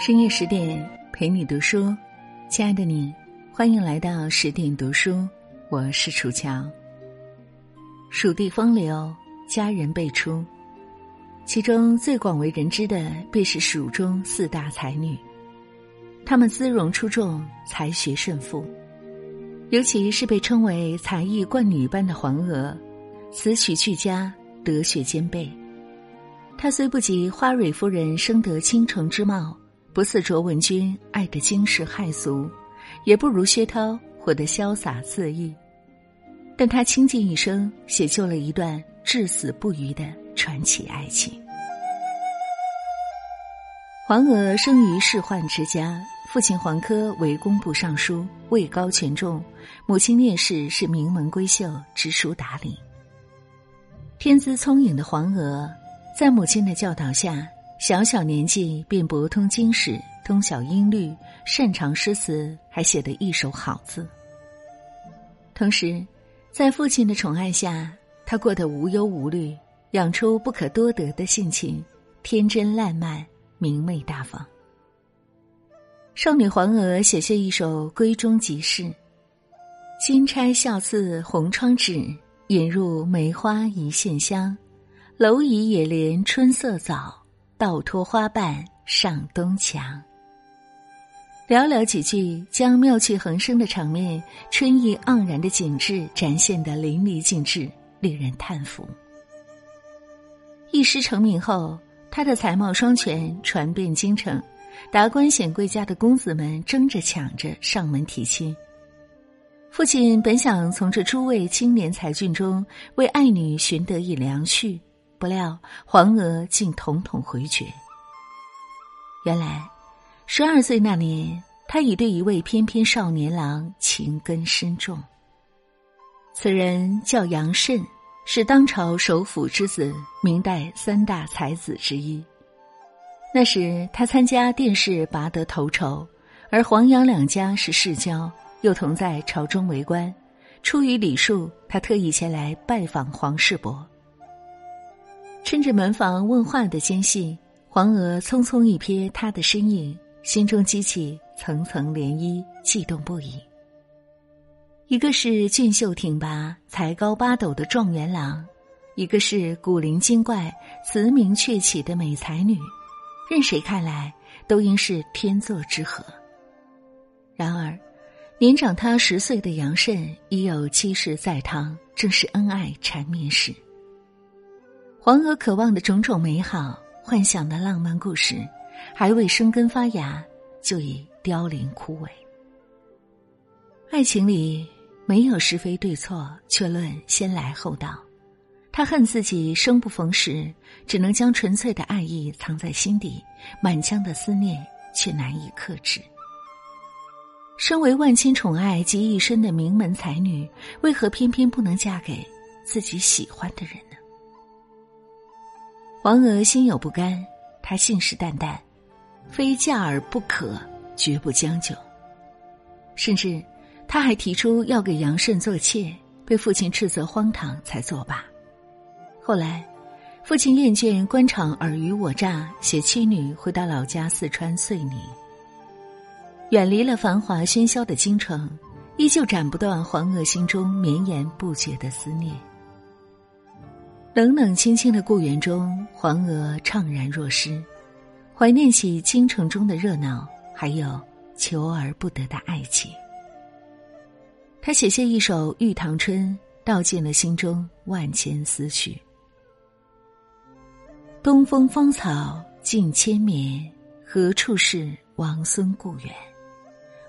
深夜十点陪你读书，亲爱的你，欢迎来到十点读书，我是楚乔。蜀地风流，佳人辈出，其中最广为人知的便是蜀中四大才女，她们姿容出众，才学甚富，尤其是被称为才艺冠女般的黄娥，词曲俱佳，德学兼备。她虽不及花蕊夫人生得倾城之貌。不似卓文君爱得惊世骇俗，也不如薛涛活得潇洒恣意，但他倾尽一生写就了一段至死不渝的传奇爱情。黄娥生于仕宦之家，父亲黄科为工部尚书，位高权重；母亲聂氏是名门闺秀，知书达理。天资聪颖的黄娥，在母亲的教导下。小小年纪便博通经史，通晓音律，擅长诗词，还写得一手好字。同时，在父亲的宠爱下，他过得无忧无虑，养出不可多得的性情，天真烂漫，明媚大方。少女黄娥写下一首闺中即事：“金钗笑似红窗纸，引入梅花一线香。蝼蚁也怜春色早。”倒脱花瓣上东墙，寥寥几句将妙趣横生的场面、春意盎然的景致展现得淋漓尽致，令人叹服。一诗成名后，他的才貌双全传遍京城，达官显贵家的公子们争着抢着上门提亲。父亲本想从这诸位青年才俊中为爱女寻得一良婿。不料黄娥竟统统回绝。原来，十二岁那年，他已对一位翩翩少年郎情根深重。此人叫杨慎，是当朝首辅之子，明代三大才子之一。那时他参加殿试拔得头筹，而黄杨两家是世交，又同在朝中为官。出于礼数，他特意前来拜访黄世伯。趁着门房问话的间隙，黄娥匆匆一瞥他的身影，心中激起层层涟漪，悸动不已。一个是俊秀挺拔、才高八斗的状元郎，一个是古灵精怪、词名鹊起的美才女，任谁看来都应是天作之合。然而，年长他十岁的杨慎已有妻室在堂，正是恩爱缠绵时。黄娥渴望的种种美好、幻想的浪漫故事，还未生根发芽，就已凋零枯萎。爱情里没有是非对错，却论先来后到。他恨自己生不逢时，只能将纯粹的爱意藏在心底，满腔的思念却难以克制。身为万千宠爱集一身的名门才女，为何偏偏不能嫁给自己喜欢的人？王娥心有不甘，她信誓旦旦，非嫁而不可，绝不将就。甚至，她还提出要给杨慎做妾，被父亲斥责荒唐，才作罢。后来，父亲厌倦官场尔虞我诈，携妻女回到老家四川遂宁，远离了繁华喧嚣的京城，依旧斩不断黄娥心中绵延不绝的思念。冷冷清清的故园中，黄娥怅然若失，怀念起京城中的热闹，还有求而不得的爱情。他写下一首《玉堂春》，道尽了心中万千思绪。东风芳草尽千绵，何处是王孙故园？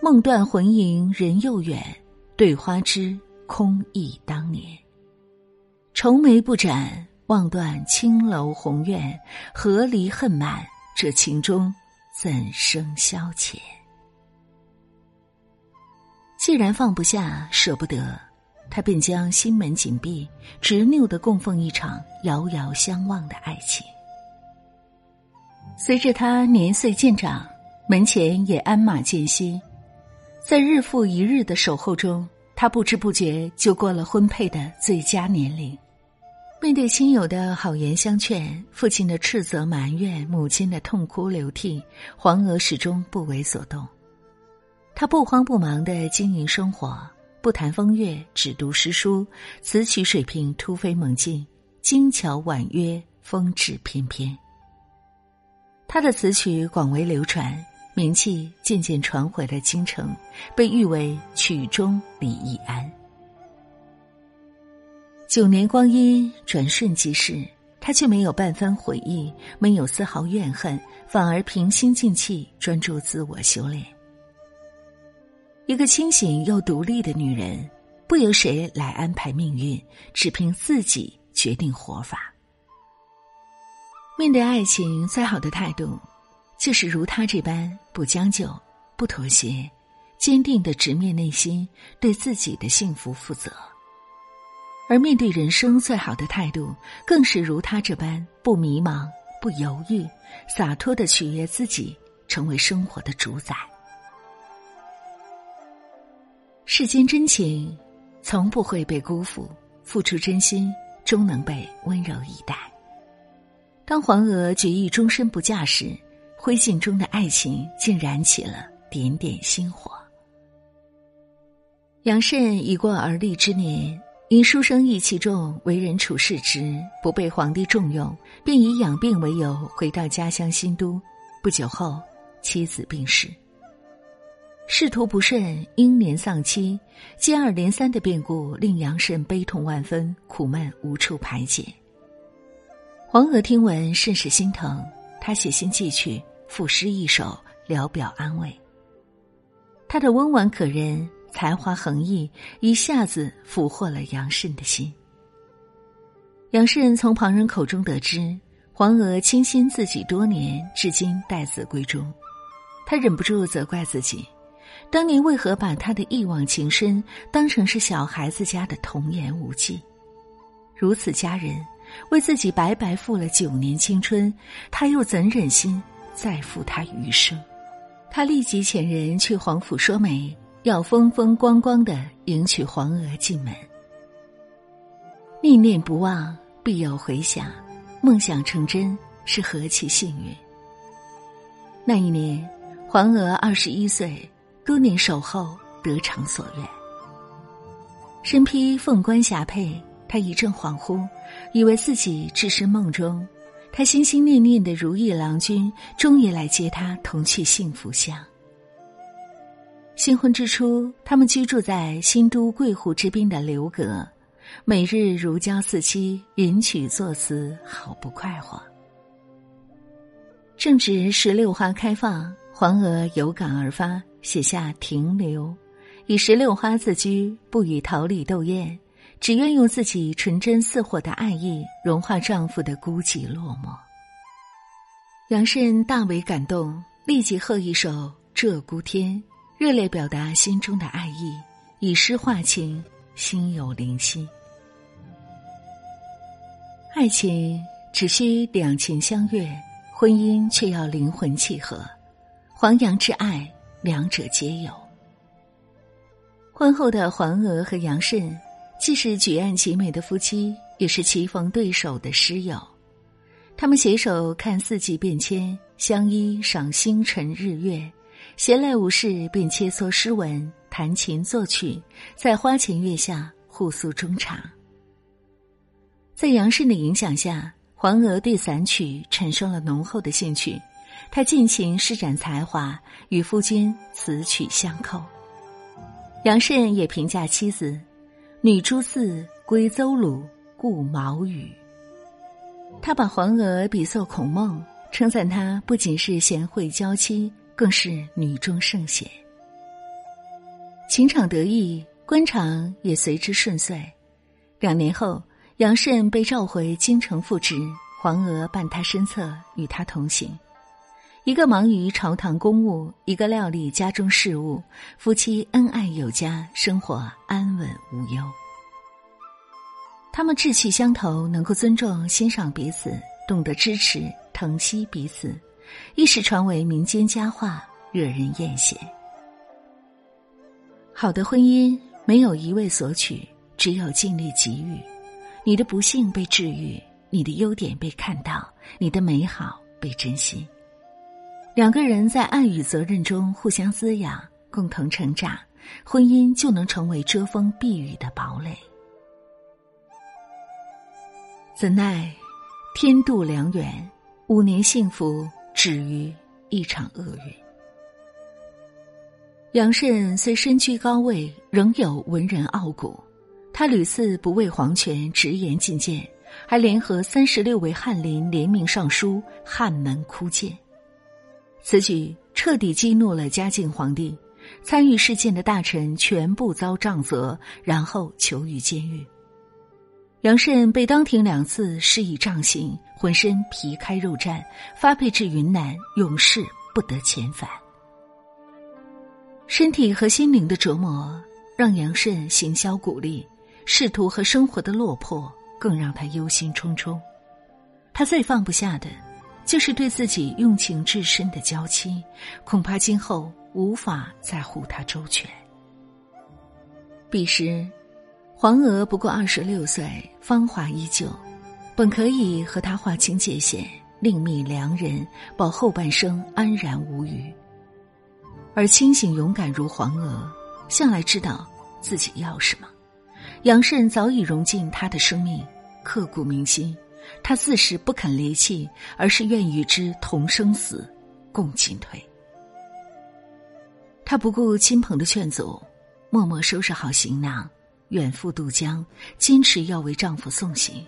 梦断魂萦人又远，对花枝空忆当年。愁眉不展，望断青楼红院，何离恨满？这情中怎生消遣？既然放不下，舍不得，他便将心门紧闭，执拗的供奉一场遥遥相望的爱情。随着他年岁渐长，门前也鞍马渐稀，在日复一日的守候中，他不知不觉就过了婚配的最佳年龄。面对亲友的好言相劝，父亲的斥责埋怨，母亲的痛哭流涕，黄娥始终不为所动。她不慌不忙的经营生活，不谈风月，只读诗书，词曲水平突飞猛进，精巧婉约，风致翩翩。他的词曲广为流传，名气渐渐传回了京城，被誉为曲中李易安。九年光阴转瞬即逝，他却没有半分悔意，没有丝毫怨恨，反而平心静气，专注自我修炼。一个清醒又独立的女人，不由谁来安排命运，只凭自己决定活法。面对爱情，最好的态度，就是如她这般不将就、不妥协，坚定的直面内心，对自己的幸福负责。而面对人生最好的态度，更是如他这般不迷茫、不犹豫，洒脱的取悦自己，成为生活的主宰。世间真情，从不会被辜负，付出真心，终能被温柔以待。当黄娥决意终身不嫁时，灰烬中的爱情竟燃起了点点星火。杨慎已过而立之年。因书生意气重，为人处事直，不被皇帝重用，便以养病为由回到家乡新都。不久后，妻子病逝。仕途不顺，英年丧妻，接二连三的变故令杨慎悲痛万分，苦闷无处排解。黄娥听闻甚是心疼，他写信寄去，赋诗一首，聊表安慰。他的温婉可人。才华横溢，一下子俘获了杨慎的心。杨慎从旁人口中得知，黄娥倾心自己多年，至今待字闺中，他忍不住责怪自己：当年为何把他的一往情深当成是小孩子家的童言无忌？如此佳人，为自己白白付了九年青春，他又怎忍心再负他余生？他立即遣人去皇府说媒。要风风光光的迎娶黄娥进门，念念不忘必有回响，梦想成真是何其幸运。那一年，黄娥二十一岁，多年守候得偿所愿。身披凤冠霞帔，她一阵恍惚，以为自己置身梦中。她心心念念的如意郎君，终于来接她同去幸福乡。新婚之初，他们居住在新都桂湖之滨的刘阁，每日如胶似漆，吟曲作词，好不快活。正值石榴花开放，黄娥有感而发，写下《停留》，以石榴花自居，不与桃李斗艳，只愿用自己纯真似火的爱意融化丈夫的孤寂落寞。杨慎大为感动，立即贺一首《鹧鸪天》。热烈表达心中的爱意，以诗化情，心有灵犀。爱情只需两情相悦，婚姻却要灵魂契合。黄杨之爱，两者皆有。婚后的黄娥和杨慎，既是举案齐眉的夫妻，也是棋逢对手的师友。他们携手看四季变迁，相依赏星辰日月。闲来无事，便切磋诗文，弹琴作曲，在花前月下互诉衷肠。在杨慎的影响下，黄娥对散曲产生了浓厚的兴趣，她尽情施展才华，与夫君词曲相扣。杨慎也评价妻子：“女诸四归邹鲁，故毛羽。”他把黄娥比作孔孟，称赞她不仅是贤惠娇妻。更是女中圣贤，情场得意，官场也随之顺遂。两年后，杨慎被召回京城复职，黄娥伴他身侧，与他同行。一个忙于朝堂公务，一个料理家中事务，夫妻恩爱有加，生活安稳无忧。他们志趣相投，能够尊重欣赏彼此，懂得支持疼惜彼此。一时传为民间佳话，惹人艳羡。好的婚姻没有一味索取，只有尽力给予。你的不幸被治愈，你的优点被看到，你的美好被珍惜。两个人在爱与责任中互相滋养，共同成长，婚姻就能成为遮风避雨的堡垒。怎奈天妒良缘，五年幸福止于一场厄运。杨慎虽身居高位，仍有文人傲骨。他屡次不畏皇权直言进谏，还联合三十六位翰林联名上书汉门哭谏。此举彻底激怒了嘉靖皇帝，参与事件的大臣全部遭杖责，然后囚于监狱。杨慎被当庭两次施以杖刑，浑身皮开肉绽，发配至云南，永世不得遣返。身体和心灵的折磨让杨慎行销鼓励。仕途和生活的落魄更让他忧心忡忡，他最放不下的，就是对自己用情至深的娇妻，恐怕今后无法再护她周全。彼时，黄娥不过二十六岁，芳华依旧，本可以和他划清界限，另觅良人，保后半生安然无虞。而清醒勇敢如黄娥，向来知道自己要什么。杨慎早已融进他的生命，刻骨铭心。他自是不肯离弃，而是愿与之同生死，共进退。他不顾亲朋的劝阻，默默收拾好行囊，远赴渡江，坚持要为丈夫送行。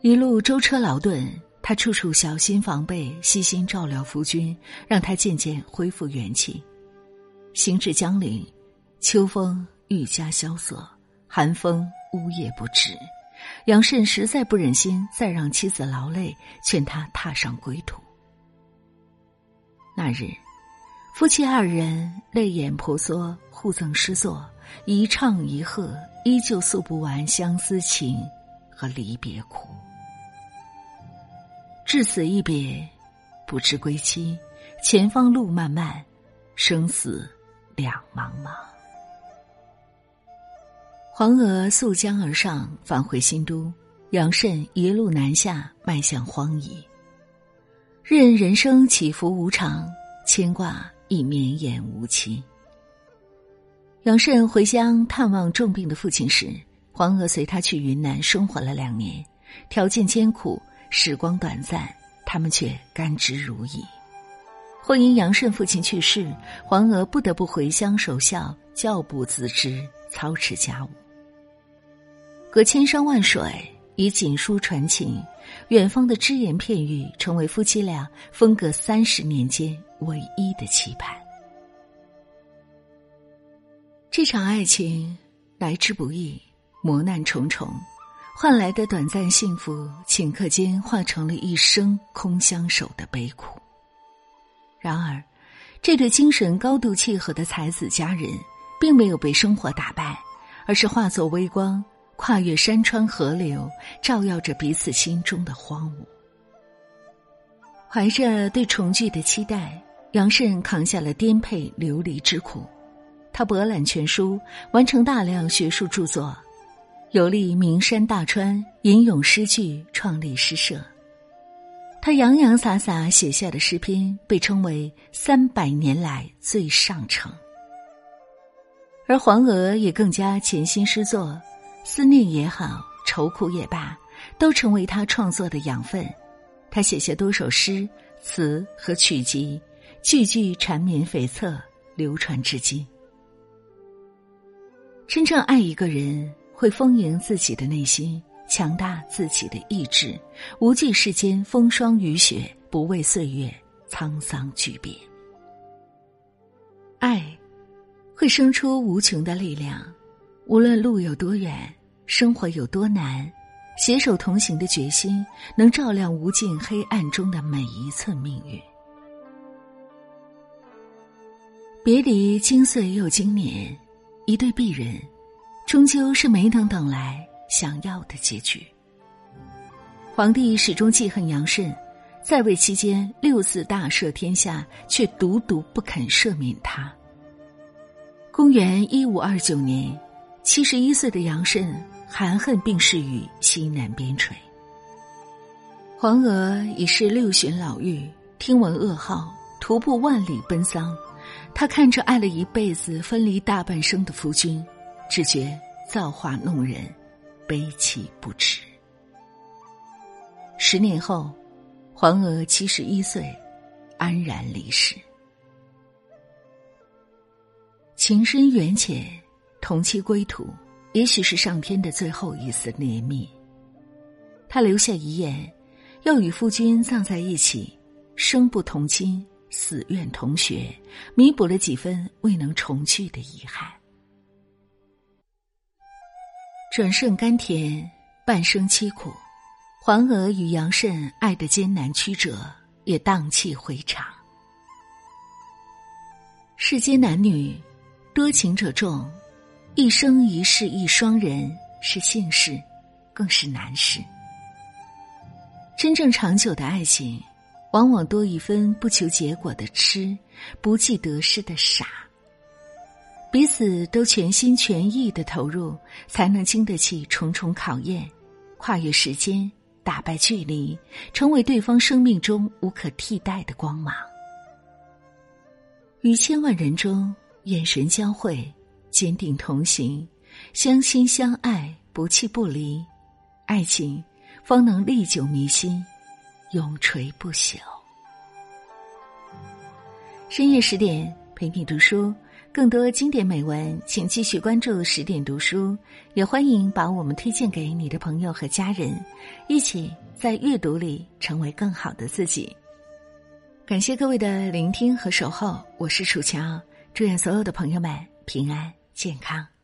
一路舟车劳顿，他处处小心防备，悉心照料夫君，让他渐渐恢复元气。行至江陵，秋风。愈加萧瑟，寒风呜咽不止。杨慎实在不忍心再让妻子劳累，劝他踏上归途。那日，夫妻二人泪眼婆娑，互赠诗作，一唱一和，依旧诉不完相思情和离别苦。至此一别，不知归期，前方路漫漫，生死两茫茫。黄娥溯江而上，返回新都；杨慎一路南下，迈向荒夷。任人生起伏无常，牵挂亦绵延无期。杨慎回乡探望重病的父亲时，黄娥随他去云南生活了两年，条件艰苦，时光短暂，他们却甘之如饴。或因杨慎父亲去世，黄娥不得不回乡守孝，教不自知，操持家务。隔千山万水，以锦书传情，远方的只言片语，成为夫妻俩分隔三十年间唯一的期盼。这场爱情来之不易，磨难重重，换来的短暂幸福，顷刻间化成了一生空相守的悲苦。然而，这对精神高度契合的才子佳人，并没有被生活打败，而是化作微光。跨越山川河流，照耀着彼此心中的荒芜。怀着对重聚的期待，杨慎扛下了颠沛流离之苦。他博览全书，完成大量学术著作，游历名山大川，吟咏诗句，创立诗社。他洋洋洒洒写下的诗篇，被称为三百年来最上乘。而黄娥也更加潜心诗作。思念也好，愁苦也罢，都成为他创作的养分。他写下多首诗词和曲集，句句缠绵悱恻，流传至今。真正爱一个人，会丰盈自己的内心，强大自己的意志，无惧世间风霜雨雪，不畏岁月沧桑巨变。爱，会生出无穷的力量，无论路有多远。生活有多难，携手同行的决心能照亮无尽黑暗中的每一寸命运。别离经岁又经年，一对璧人，终究是没能等来想要的结局。皇帝始终记恨杨慎，在位期间六次大赦天下，却独独不肯赦免他。公元一五二九年，七十一岁的杨慎。含恨病逝于西南边陲。黄娥已是六旬老妪，听闻噩耗，徒步万里奔丧。她看着爱了一辈子、分离大半生的夫君，只觉造化弄人，悲戚不止。十年后，黄娥七十一岁，安然离世。情深缘浅，同期归途，也许是上天的最后一丝怜悯。他留下遗言，要与夫君葬在一起，生不同亲，死愿同学，弥补了几分未能重聚的遗憾。转瞬甘甜，半生凄苦。黄娥与杨慎爱的艰难曲折，也荡气回肠。世间男女，多情者众，一生一世一双人是幸事，更是难事。真正长久的爱情，往往多一分不求结果的痴，不计得失的傻。彼此都全心全意的投入，才能经得起重重考验，跨越时间。打败距离，成为对方生命中无可替代的光芒。于千万人中，眼神交汇，坚定同行，相亲相爱，不弃不离，爱情方能历久弥新，永垂不朽。深夜十点，陪你读书。更多经典美文，请继续关注十点读书，也欢迎把我们推荐给你的朋友和家人，一起在阅读里成为更好的自己。感谢各位的聆听和守候，我是楚乔，祝愿所有的朋友们平安健康。